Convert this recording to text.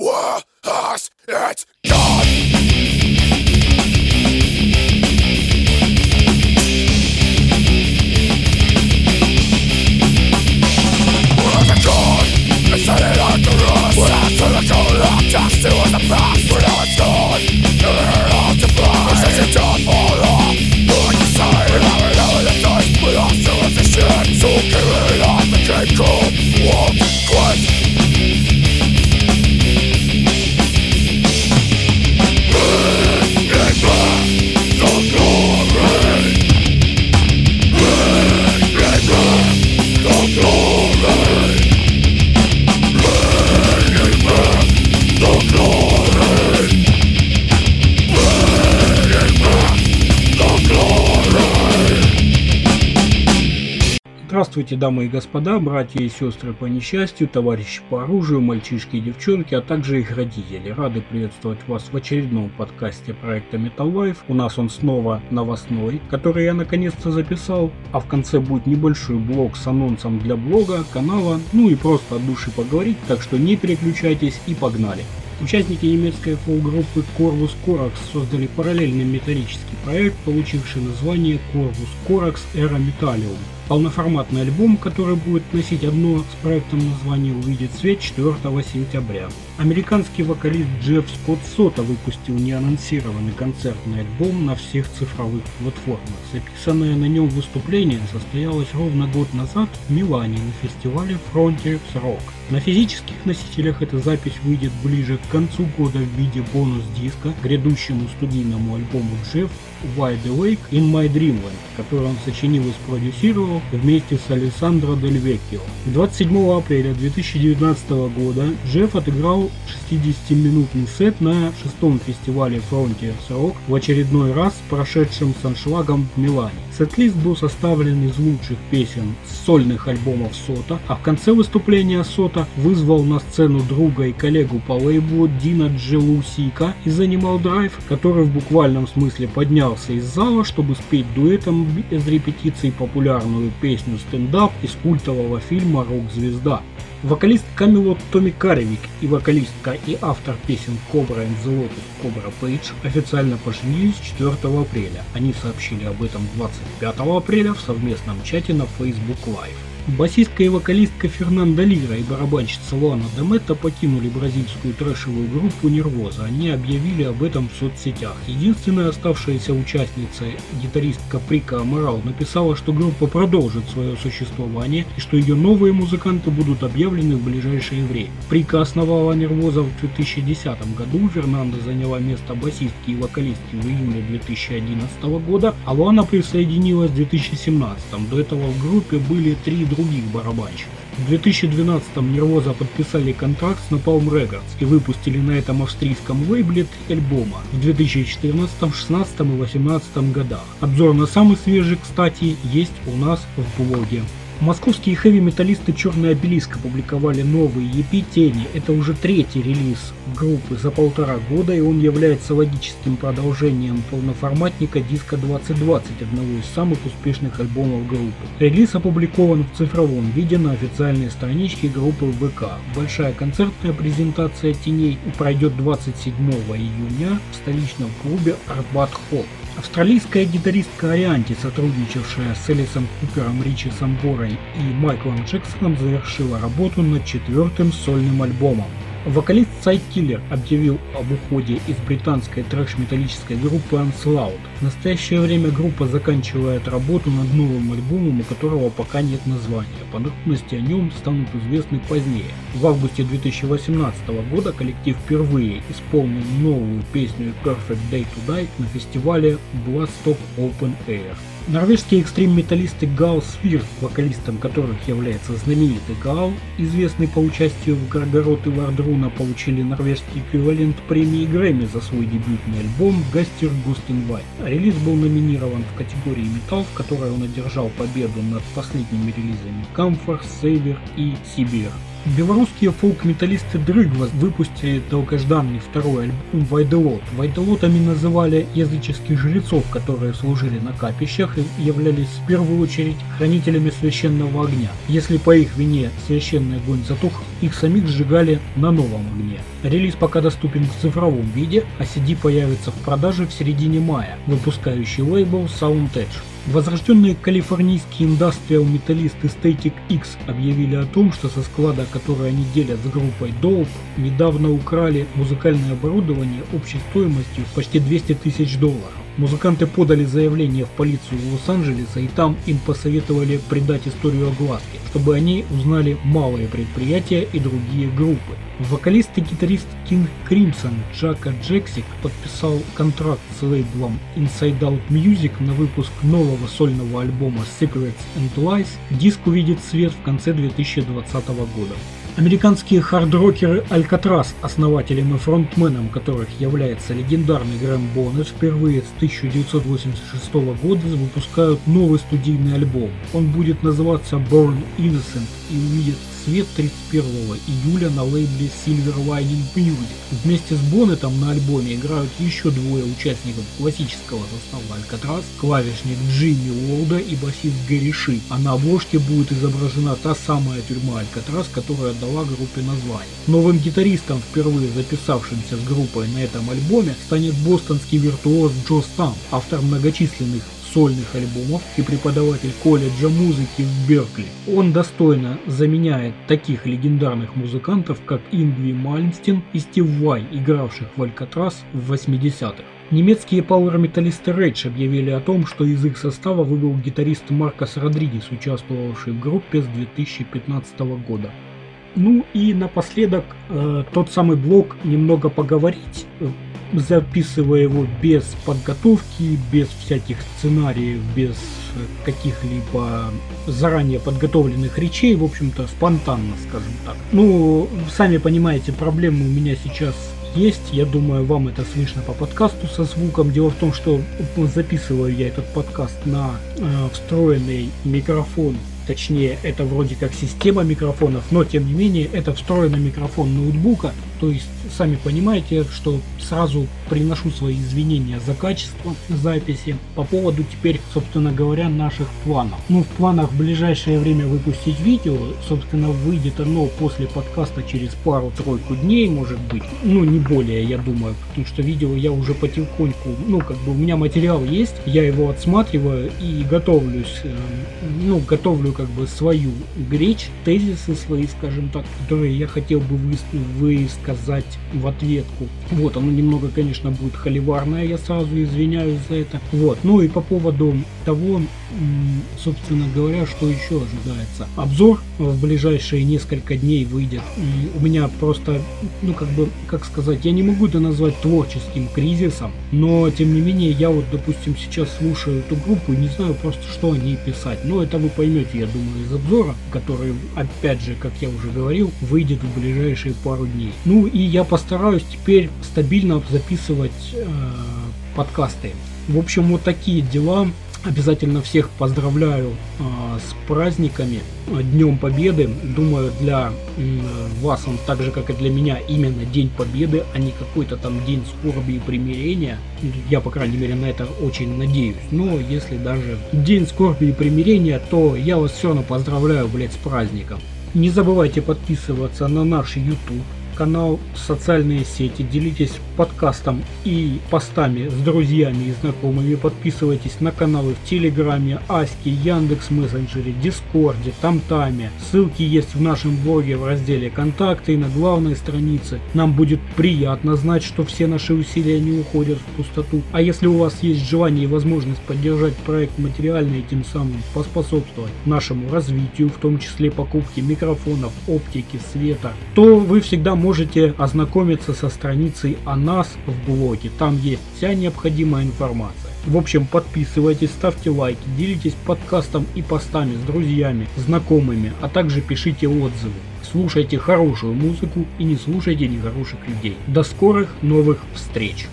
were us, it's gone! Instead of the cross We're after cold of it was the past Здравствуйте, дамы и господа, братья и сестры по несчастью, товарищи по оружию, мальчишки и девчонки, а также их родители. Рады приветствовать вас в очередном подкасте проекта Metal Life. У нас он снова новостной, который я наконец-то записал, а в конце будет небольшой блог с анонсом для блога, канала, ну и просто от души поговорить, так что не переключайтесь и погнали. Участники немецкой фолк-группы Corvus Corax создали параллельный металлический проект, получивший название Corvus Corax Era Metallium. Полноформатный альбом, который будет носить одно с проектом название, увидит свет 4 сентября. Американский вокалист Джефф Скотт Сота выпустил неанонсированный концертный альбом на всех цифровых платформах. Записанное на нем выступление состоялось ровно год назад в Милане на фестивале Frontiers Rock. На физических носителях эта запись выйдет ближе к концу года в виде бонус-диска грядущему студийному альбому Джефф Wide Awake in My Dreamland, который он сочинил и спродюсировал вместе с Алессандро Дель Веккио. 27 апреля 2019 года Джефф отыграл 60-минутный сет на шестом фестивале Frontiers Rock в очередной раз прошедшем с аншлагом в Милане. Сет-лист был составлен из лучших песен с сольных альбомов Сота, а в конце выступления Сота вызвал на сцену друга и коллегу по лейблу Дина Джелусика из Animal Drive, который в буквальном смысле поднялся из зала, чтобы спеть дуэтом без репетиций популярную песню «Стендап» из культового фильма «Рок-звезда». Вокалист Камелот Томми Каревик и вокалистка и автор песен Cobra and the Кобра Пейдж официально поженились 4 апреля. Они сообщили об этом 25 апреля в совместном чате на Facebook Live. Басистка и вокалистка Фернанда Лира и барабанщица Луана Деметта покинули бразильскую трэшевую группу Нервоза. Они объявили об этом в соцсетях. Единственная оставшаяся участница, гитаристка Прика Амарал, написала, что группа продолжит свое существование и что ее новые музыканты будут объявлены в ближайшее время. Прика основала Нервоза в 2010 году, Фернанда заняла место басистки и вокалистки в июне 2011 года, а Луана присоединилась в 2017. До этого в группе были три других барабанщиков. В 2012-м Нервоза подписали контракт с Napalm Records и выпустили на этом австрийском лейбле три альбома в 2014, 16 и 18 годах. Обзор на самый свежий, кстати, есть у нас в блоге. Московские хэви-металлисты Черный Обелиск опубликовали новый EP Тени. Это уже третий релиз группы за полтора года, и он является логическим продолжением полноформатника диска 2020, одного из самых успешных альбомов группы. Релиз опубликован в цифровом виде на официальной страничке группы ВК. Большая концертная презентация Теней пройдет 27 июня в столичном клубе Арбат Холл. Австралийская гитаристка Арианти, сотрудничавшая с Элисом Купером, Ричи Самборой и Майклом Джексоном, завершила работу над четвертым сольным альбомом. Вокалист Сайкиллер объявил об уходе из британской трэш-металлической группы Onslaught. В настоящее время группа заканчивает работу над новым альбомом, у которого пока нет названия. Подробности о нем станут известны позднее. В августе 2018 года коллектив впервые исполнил новую песню Perfect Day to Die на фестивале Bloodstock Open Air. Норвежские экстрим-металлисты Гал Свирт, вокалистом которых является знаменитый Гал, известный по участию в Гаргород и Вардруна, получили норвежский эквивалент премии Грэмми за свой дебютный альбом Гастер Густенвай. Релиз был номинирован в категории металл, в которой он одержал победу над последними релизами Comfort, Saver и Сибир. Белорусские фолк-металлисты Дрыгва выпустили долгожданный второй альбом Вайделот. Вайделотами называли языческих жрецов, которые служили на капищах и являлись в первую очередь хранителями священного огня. Если по их вине священный огонь затух, их самих сжигали на новом огне. Релиз пока доступен в цифровом виде, а CD появится в продаже в середине мая, выпускающий лейбл Sound Edge. Возрожденные калифорнийские индастриал-металлисты Static X объявили о том, что со склада, который они делят с группой Dope, недавно украли музыкальное оборудование общей стоимостью почти 200 тысяч долларов. Музыканты подали заявление в полицию Лос-Анджелеса и там им посоветовали придать историю огласке, чтобы они узнали малые предприятия и другие группы. Вокалист и гитарист King Crimson Джака Джексик подписал контракт с лейблом Inside Out Music на выпуск нового сольного альбома Secrets and Lies. Диск увидит свет в конце 2020 года. Американские хардрокеры Алькатрас, основателем и фронтменом которых является легендарный Грэм Боннет, впервые с 1986 года выпускают новый студийный альбом. Он будет называться Born Innocent и увидит свет 31 июля на лейбле Silver Lining Music. Вместе с Боннетом на альбоме играют еще двое участников классического состава Алькатрас, клавишник Джимми Уолда и басист Гэри Ши, а на обложке будет изображена та самая тюрьма Алькатрас, которая дала группе название. Новым гитаристом, впервые записавшимся с группой на этом альбоме, станет бостонский виртуоз Джо Стам, автор многочисленных сольных альбомов и преподаватель колледжа музыки в Беркли. Он достойно заменяет таких легендарных музыкантов, как Ингви Мальмстин и Стив Вай, игравших в Алькатрас в 80-х. Немецкие пауэр-металлисты Rage объявили о том, что из их состава выбыл гитарист Маркос Родригес, участвовавший в группе с 2015 года. Ну и напоследок э, тот самый блок «Немного поговорить», записывая его без подготовки, без всяких сценариев, без каких-либо заранее подготовленных речей, в общем-то, спонтанно, скажем так. Ну, сами понимаете, проблемы у меня сейчас есть. Я думаю, вам это слышно по подкасту со звуком. Дело в том, что записываю я этот подкаст на э, встроенный микрофон точнее это вроде как система микрофонов, но тем не менее это встроенный микрофон ноутбука, то есть сами понимаете, что сразу приношу свои извинения за качество записи по поводу теперь, собственно говоря, наших планов. Ну, в планах в ближайшее время выпустить видео, собственно, выйдет оно после подкаста через пару-тройку дней, может быть, ну, не более, я думаю, потому что видео я уже потихоньку, ну, как бы у меня материал есть, я его отсматриваю и готовлюсь, э, ну, готовлю как бы свою речь, тезисы свои, скажем так, которые я хотел бы высказать сказать в ответку. Вот, оно немного, конечно, будет холиварное, я сразу извиняюсь за это. Вот, ну и по поводу того, собственно говоря, что еще ожидается. Обзор в ближайшие несколько дней выйдет. У меня просто, ну как бы, как сказать, я не могу это назвать творческим кризисом, но тем не менее я вот, допустим, сейчас слушаю эту группу и не знаю просто, что о ней писать. Но это вы поймете, я думаю, из обзора, который, опять же, как я уже говорил, выйдет в ближайшие пару дней. Ну и я постараюсь теперь стабильно записывать э, подкасты. В общем, вот такие дела. Обязательно всех поздравляю э, с праздниками, Днем Победы. Думаю, для э, вас он так же, как и для меня, именно День Победы, а не какой-то там День скорби и примирения. Я, по крайней мере, на это очень надеюсь. Но если даже День скорби и примирения, то я вас все равно поздравляю, блядь, с праздником. Не забывайте подписываться на наш YouTube канал, социальные сети, делитесь подкастом и постами с друзьями и знакомыми, подписывайтесь на каналы в Телеграме, Аське, Яндекс Мессенджере, Дискорде, Тамтаме. Ссылки есть в нашем блоге в разделе «Контакты» и на главной странице. Нам будет приятно знать, что все наши усилия не уходят в пустоту. А если у вас есть желание и возможность поддержать проект материально и тем самым поспособствовать нашему развитию, в том числе покупке микрофонов, оптики, света, то вы всегда можете можете ознакомиться со страницей о нас в блоге. Там есть вся необходимая информация. В общем, подписывайтесь, ставьте лайки, делитесь подкастом и постами с друзьями, знакомыми, а также пишите отзывы. Слушайте хорошую музыку и не слушайте нехороших людей. До скорых новых встреч!